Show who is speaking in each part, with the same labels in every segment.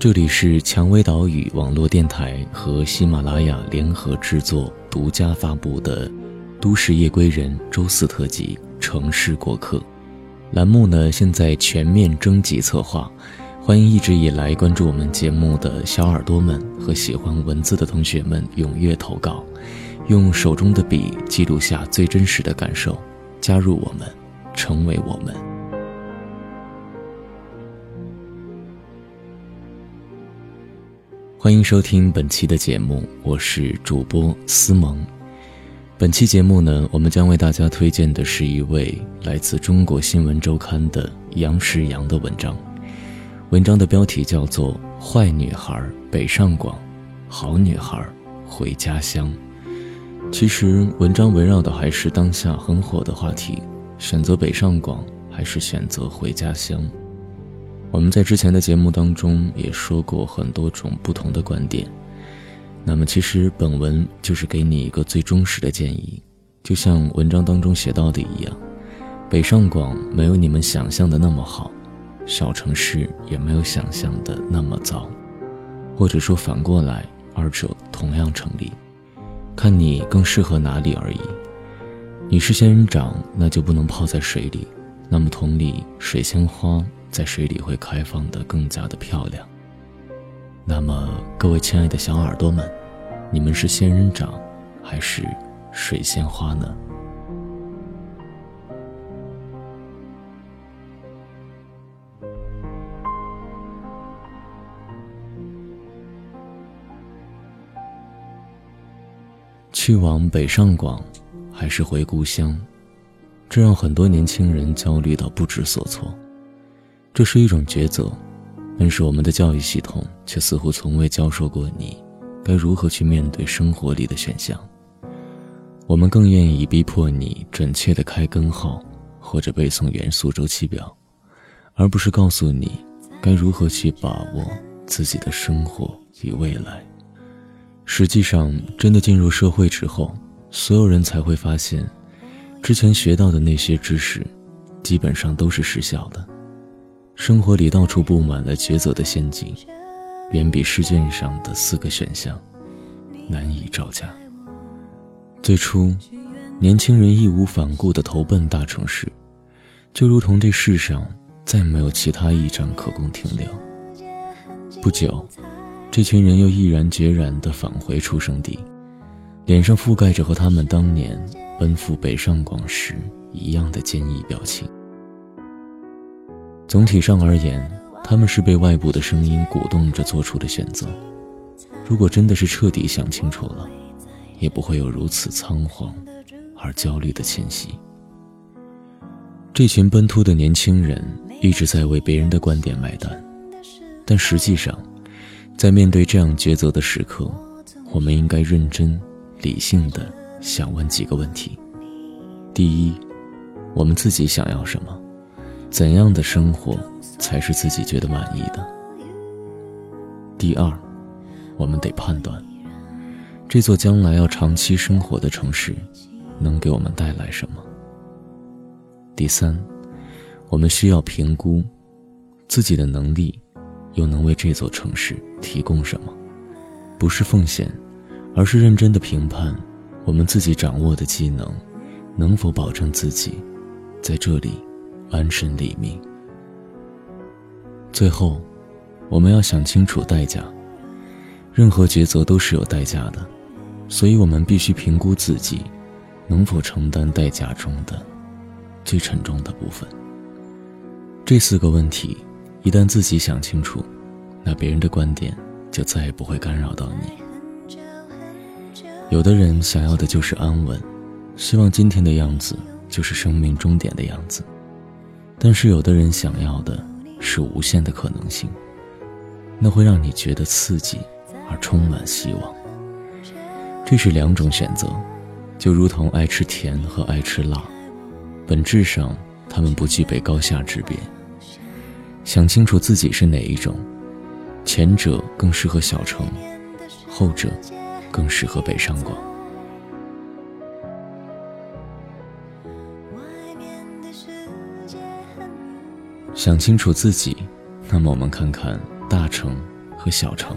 Speaker 1: 这里是蔷薇岛屿网络电台和喜马拉雅联合制作、独家发布的《都市夜归人》周四特辑《城市过客》栏目呢，现在全面征集策划，欢迎一直以来关注我们节目的小耳朵们和喜欢文字的同学们踊跃投稿，用手中的笔记录下最真实的感受，加入我们，成为我们。欢迎收听本期的节目，我是主播思萌。本期节目呢，我们将为大家推荐的是一位来自《中国新闻周刊》的杨石阳的文章。文章的标题叫做《坏女孩北上广，好女孩回家乡》。其实，文章围绕的还是当下很火的话题：选择北上广还是选择回家乡？我们在之前的节目当中也说过很多种不同的观点，那么其实本文就是给你一个最忠实的建议，就像文章当中写到的一样，北上广没有你们想象的那么好，小城市也没有想象的那么糟，或者说反过来，二者同样成立，看你更适合哪里而已。你是仙人掌，那就不能泡在水里，那么同理，水仙花。在水里会开放的更加的漂亮。那么，各位亲爱的小耳朵们，你们是仙人掌还是水仙花呢？去往北上广，还是回故乡？这让很多年轻人焦虑到不知所措。这是一种抉择，但是我们的教育系统却似乎从未教授过你该如何去面对生活里的选项。我们更愿意逼迫你准确的开根号或者背诵元素周期表，而不是告诉你该如何去把握自己的生活与未来。实际上，真的进入社会之后，所有人才会发现，之前学到的那些知识，基本上都是失效的。生活里到处布满了抉择的陷阱，远比试卷上的四个选项难以招架。最初，年轻人义无反顾地投奔大城市，就如同这世上再没有其他驿站可供停留。不久，这群人又毅然决然地返回出生地，脸上覆盖着和他们当年奔赴北上广时一样的坚毅表情。总体上而言，他们是被外部的声音鼓动着做出的选择。如果真的是彻底想清楚了，也不会有如此仓皇而焦虑的迁徙。这群奔突的年轻人一直在为别人的观点买单，但实际上，在面对这样抉择的时刻，我们应该认真、理性的想问几个问题：第一，我们自己想要什么？怎样的生活才是自己觉得满意的？第二，我们得判断这座将来要长期生活的城市能给我们带来什么。第三，我们需要评估自己的能力，又能为这座城市提供什么？不是奉献，而是认真的评判我们自己掌握的技能能否保证自己在这里。安身立命。最后，我们要想清楚代价。任何抉择都是有代价的，所以我们必须评估自己能否承担代价中的最沉重的部分。这四个问题，一旦自己想清楚，那别人的观点就再也不会干扰到你。有的人想要的就是安稳，希望今天的样子就是生命终点的样子。但是有的人想要的是无限的可能性，那会让你觉得刺激而充满希望。这是两种选择，就如同爱吃甜和爱吃辣，本质上他们不具备高下之别。想清楚自己是哪一种，前者更适合小城，后者更适合北上广。想清楚自己，那么我们看看大城和小城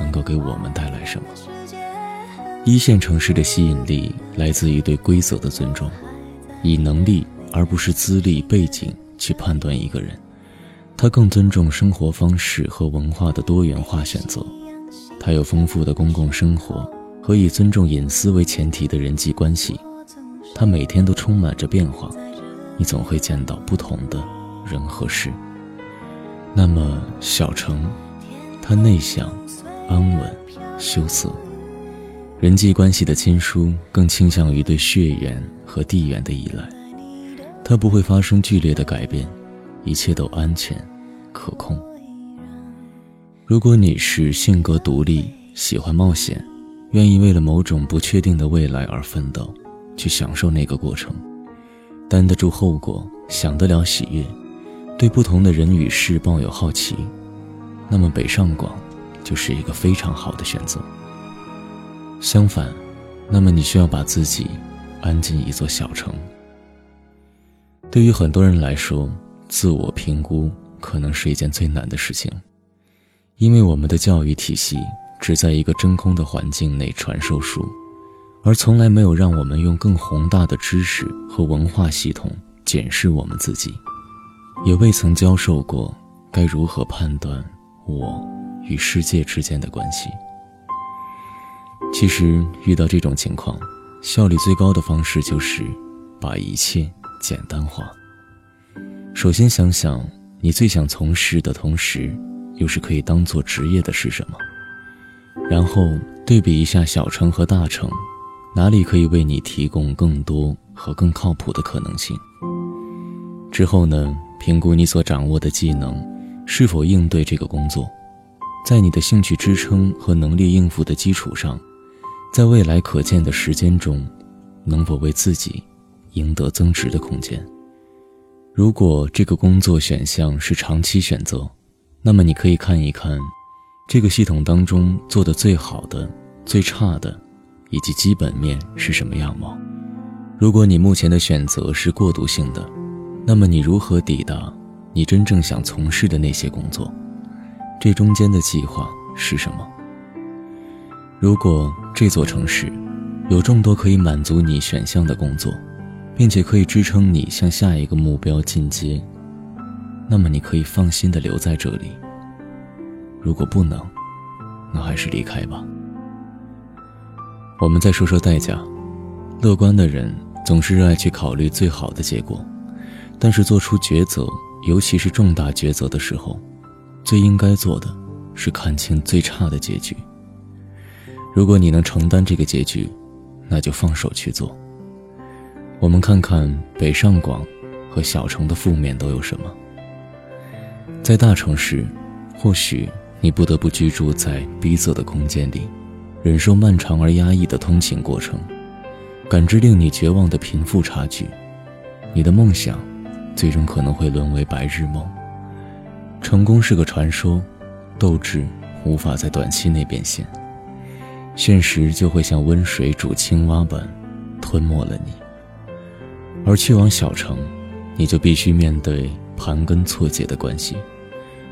Speaker 1: 能够给我们带来什么。一线城市的吸引力来自于对规则的尊重，以能力而不是资历背景去判断一个人。他更尊重生活方式和文化的多元化选择，他有丰富的公共生活和以尊重隐私为前提的人际关系，他每天都充满着变化，你总会见到不同的人和事。那么小城，他内向、安稳、羞涩，人际关系的亲疏更倾向于对血缘和地缘的依赖，他不会发生剧烈的改变。一切都安全、可控。如果你是性格独立、喜欢冒险、愿意为了某种不确定的未来而奋斗，去享受那个过程，担得住后果，享得了喜悦，对不同的人与事抱有好奇，那么北上广就是一个非常好的选择。相反，那么你需要把自己安进一座小城。对于很多人来说，自我评估可能是一件最难的事情，因为我们的教育体系只在一个真空的环境内传授书，而从来没有让我们用更宏大的知识和文化系统检视我们自己，也未曾教授过该如何判断我与世界之间的关系。其实遇到这种情况，效率最高的方式就是把一切简单化。首先想想，你最想从事的同时，又是可以当做职业的是什么？然后对比一下小城和大城，哪里可以为你提供更多和更靠谱的可能性？之后呢，评估你所掌握的技能是否应对这个工作，在你的兴趣支撑和能力应付的基础上，在未来可见的时间中，能否为自己赢得增值的空间？如果这个工作选项是长期选择，那么你可以看一看，这个系统当中做的最好的、最差的，以及基本面是什么样貌。如果你目前的选择是过渡性的，那么你如何抵达你真正想从事的那些工作？这中间的计划是什么？如果这座城市有众多可以满足你选项的工作，并且可以支撑你向下一个目标进阶，那么你可以放心的留在这里。如果不能，那还是离开吧。我们再说说代价。乐观的人总是热爱去考虑最好的结果，但是做出抉择，尤其是重大抉择的时候，最应该做的是看清最差的结局。如果你能承担这个结局，那就放手去做。我们看看北上广和小城的负面都有什么。在大城市，或许你不得不居住在逼仄的空间里，忍受漫长而压抑的通勤过程，感知令你绝望的贫富差距。你的梦想，最终可能会沦为白日梦。成功是个传说，斗志无法在短期内变现，现实就会像温水煮青蛙般吞没了你。而去往小城，你就必须面对盘根错节的关系，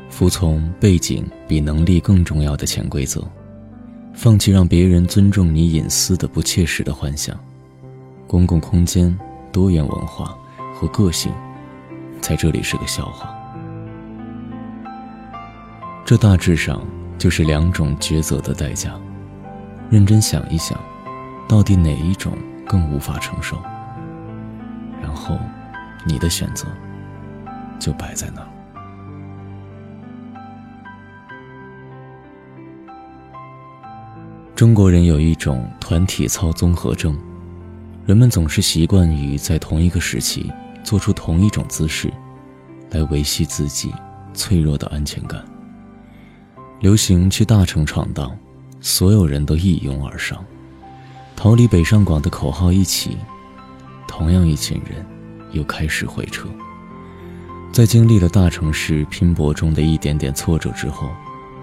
Speaker 1: 服从背景比能力更重要的潜规则，放弃让别人尊重你隐私的不切实的幻想。公共空间、多元文化和个性，在这里是个笑话。这大致上就是两种抉择的代价。认真想一想，到底哪一种更无法承受？然后，你的选择就摆在那儿。中国人有一种团体操综合症，人们总是习惯于在同一个时期做出同一种姿势，来维系自己脆弱的安全感。流行去大城闯荡，所有人都一拥而上，逃离北上广的口号一起。同样一群人，又开始回撤。在经历了大城市拼搏中的一点点挫折之后，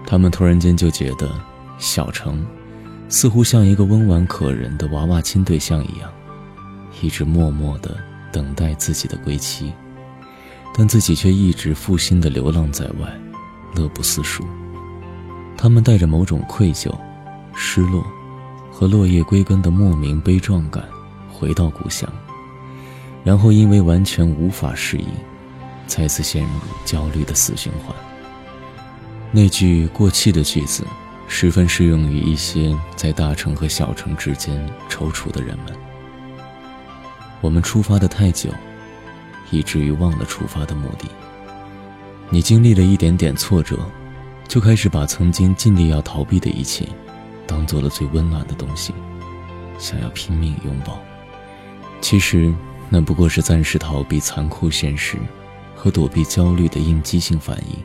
Speaker 1: 他们突然间就觉得，小城似乎像一个温婉可人的娃娃亲对象一样，一直默默的等待自己的归期，但自己却一直负心地流浪在外，乐不思蜀。他们带着某种愧疚、失落和落叶归根的莫名悲壮感回到故乡，然后因为完全无法适应，再次陷入焦虑的死循环。那句过气的句子，十分适用于一些在大城和小城之间踌躇的人们。我们出发的太久，以至于忘了出发的目的。你经历了一点点挫折，就开始把曾经尽力要逃避的一切，当做了最温暖的东西，想要拼命拥抱。其实，那不过是暂时逃避残酷现实，和躲避焦虑的应激性反应。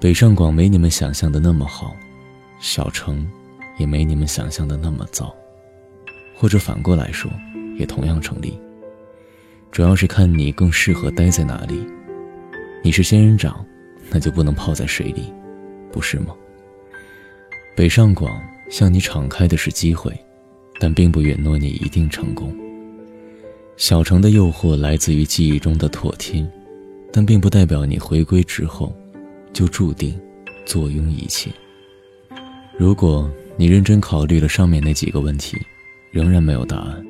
Speaker 1: 北上广没你们想象的那么好，小城，也没你们想象的那么糟，或者反过来说。也同样成立，主要是看你更适合待在哪里。你是仙人掌，那就不能泡在水里，不是吗？北上广向你敞开的是机会，但并不允诺你一定成功。小城的诱惑来自于记忆中的妥帖，但并不代表你回归之后就注定坐拥一切。如果你认真考虑了上面那几个问题，仍然没有答案。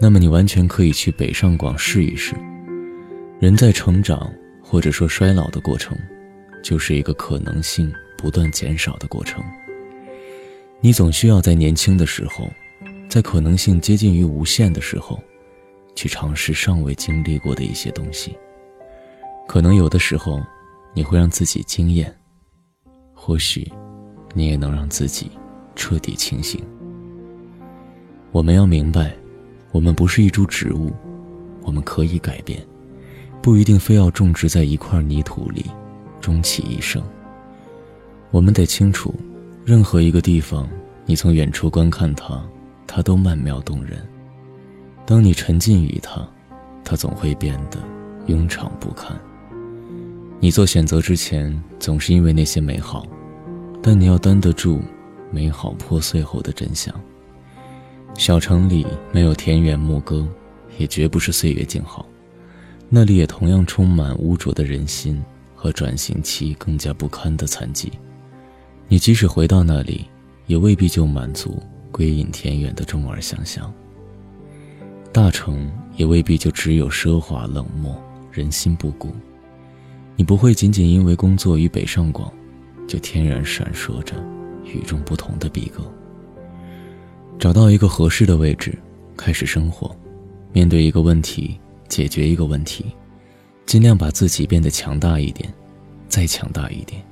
Speaker 1: 那么你完全可以去北上广试一试。人在成长或者说衰老的过程，就是一个可能性不断减少的过程。你总需要在年轻的时候，在可能性接近于无限的时候，去尝试尚未经历过的一些东西。可能有的时候，你会让自己惊艳；或许，你也能让自己彻底清醒。我们要明白。我们不是一株植物，我们可以改变，不一定非要种植在一块泥土里，终其一生。我们得清楚，任何一个地方，你从远处观看它，它都曼妙动人；当你沉浸于它，它总会变得庸常不堪。你做选择之前，总是因为那些美好，但你要担得住美好破碎后的真相。小城里没有田园牧歌，也绝不是岁月静好，那里也同样充满污浊的人心和转型期更加不堪的残疾。你即使回到那里，也未必就满足归隐田园的中耳想象。大城也未必就只有奢华冷漠、人心不古。你不会仅仅因为工作于北上广，就天然闪烁着与众不同的逼格。找到一个合适的位置，开始生活，面对一个问题，解决一个问题，尽量把自己变得强大一点，再强大一点。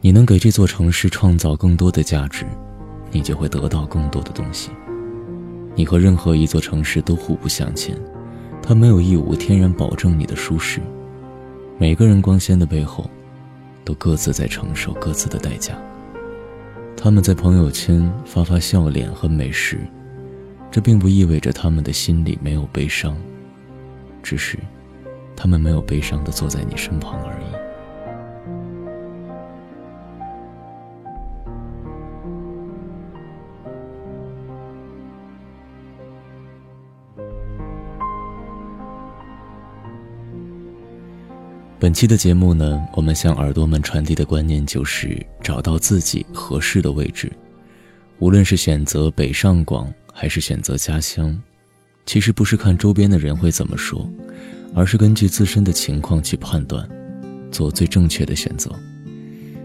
Speaker 1: 你能给这座城市创造更多的价值，你就会得到更多的东西。你和任何一座城市都互不相欠，它没有义务天然保证你的舒适。每个人光鲜的背后，都各自在承受各自的代价。他们在朋友圈发发笑脸和美食，这并不意味着他们的心里没有悲伤，只是他们没有悲伤的坐在你身旁而已。本期的节目呢，我们向耳朵们传递的观念就是找到自己合适的位置。无论是选择北上广还是选择家乡，其实不是看周边的人会怎么说，而是根据自身的情况去判断，做最正确的选择。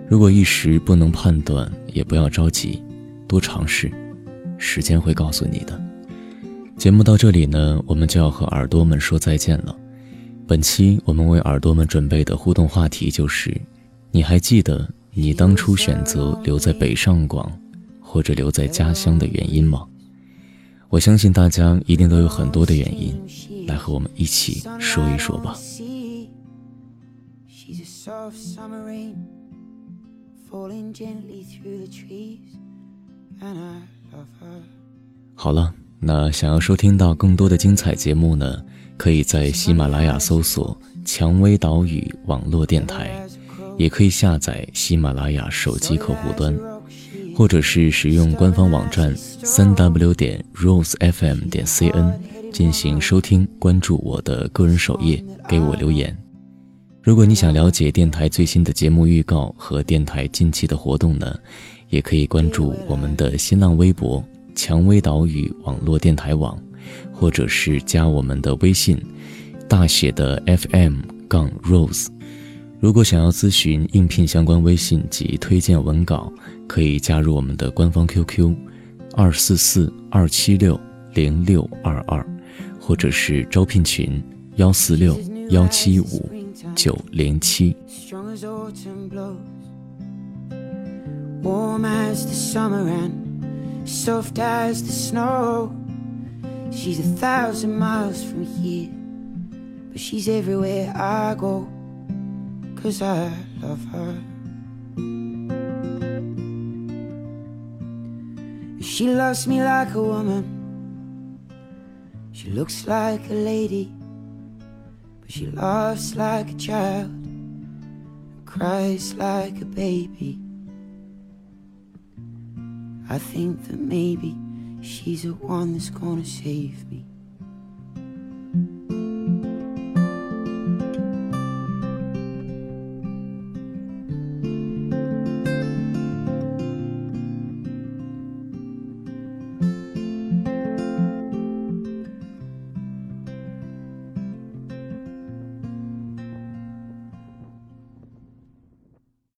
Speaker 1: 如果一时不能判断，也不要着急，多尝试，时间会告诉你的。节目到这里呢，我们就要和耳朵们说再见了。本期我们为耳朵们准备的互动话题就是：你还记得你当初选择留在北上广，或者留在家乡的原因吗？我相信大家一定都有很多的原因，来和我们一起说一说吧。好了，那想要收听到更多的精彩节目呢？可以在喜马拉雅搜索“蔷薇岛屿网络电台”，也可以下载喜马拉雅手机客户端，或者是使用官方网站三 w 点 rosefm 点 cn 进行收听。关注我的个人首页，给我留言。如果你想了解电台最新的节目预告和电台近期的活动呢，也可以关注我们的新浪微博“蔷薇岛屿网络电台网”，或者是加我们的微信，大写的 FM 杠 Rose。如果想要咨询应聘相关微信及推荐文稿，可以加入我们的官方 QQ：二四四二七六零六二二，或者是招聘群：幺四六幺七五。九零七。Warm as the summer soft as the snow. She's a thousand miles from here, but she's everywhere I go. Cause I love her. She loves me like a woman. She looks like a lady. But she laughs like a child, and cries like a baby. I think that maybe she's the one that's gonna save me.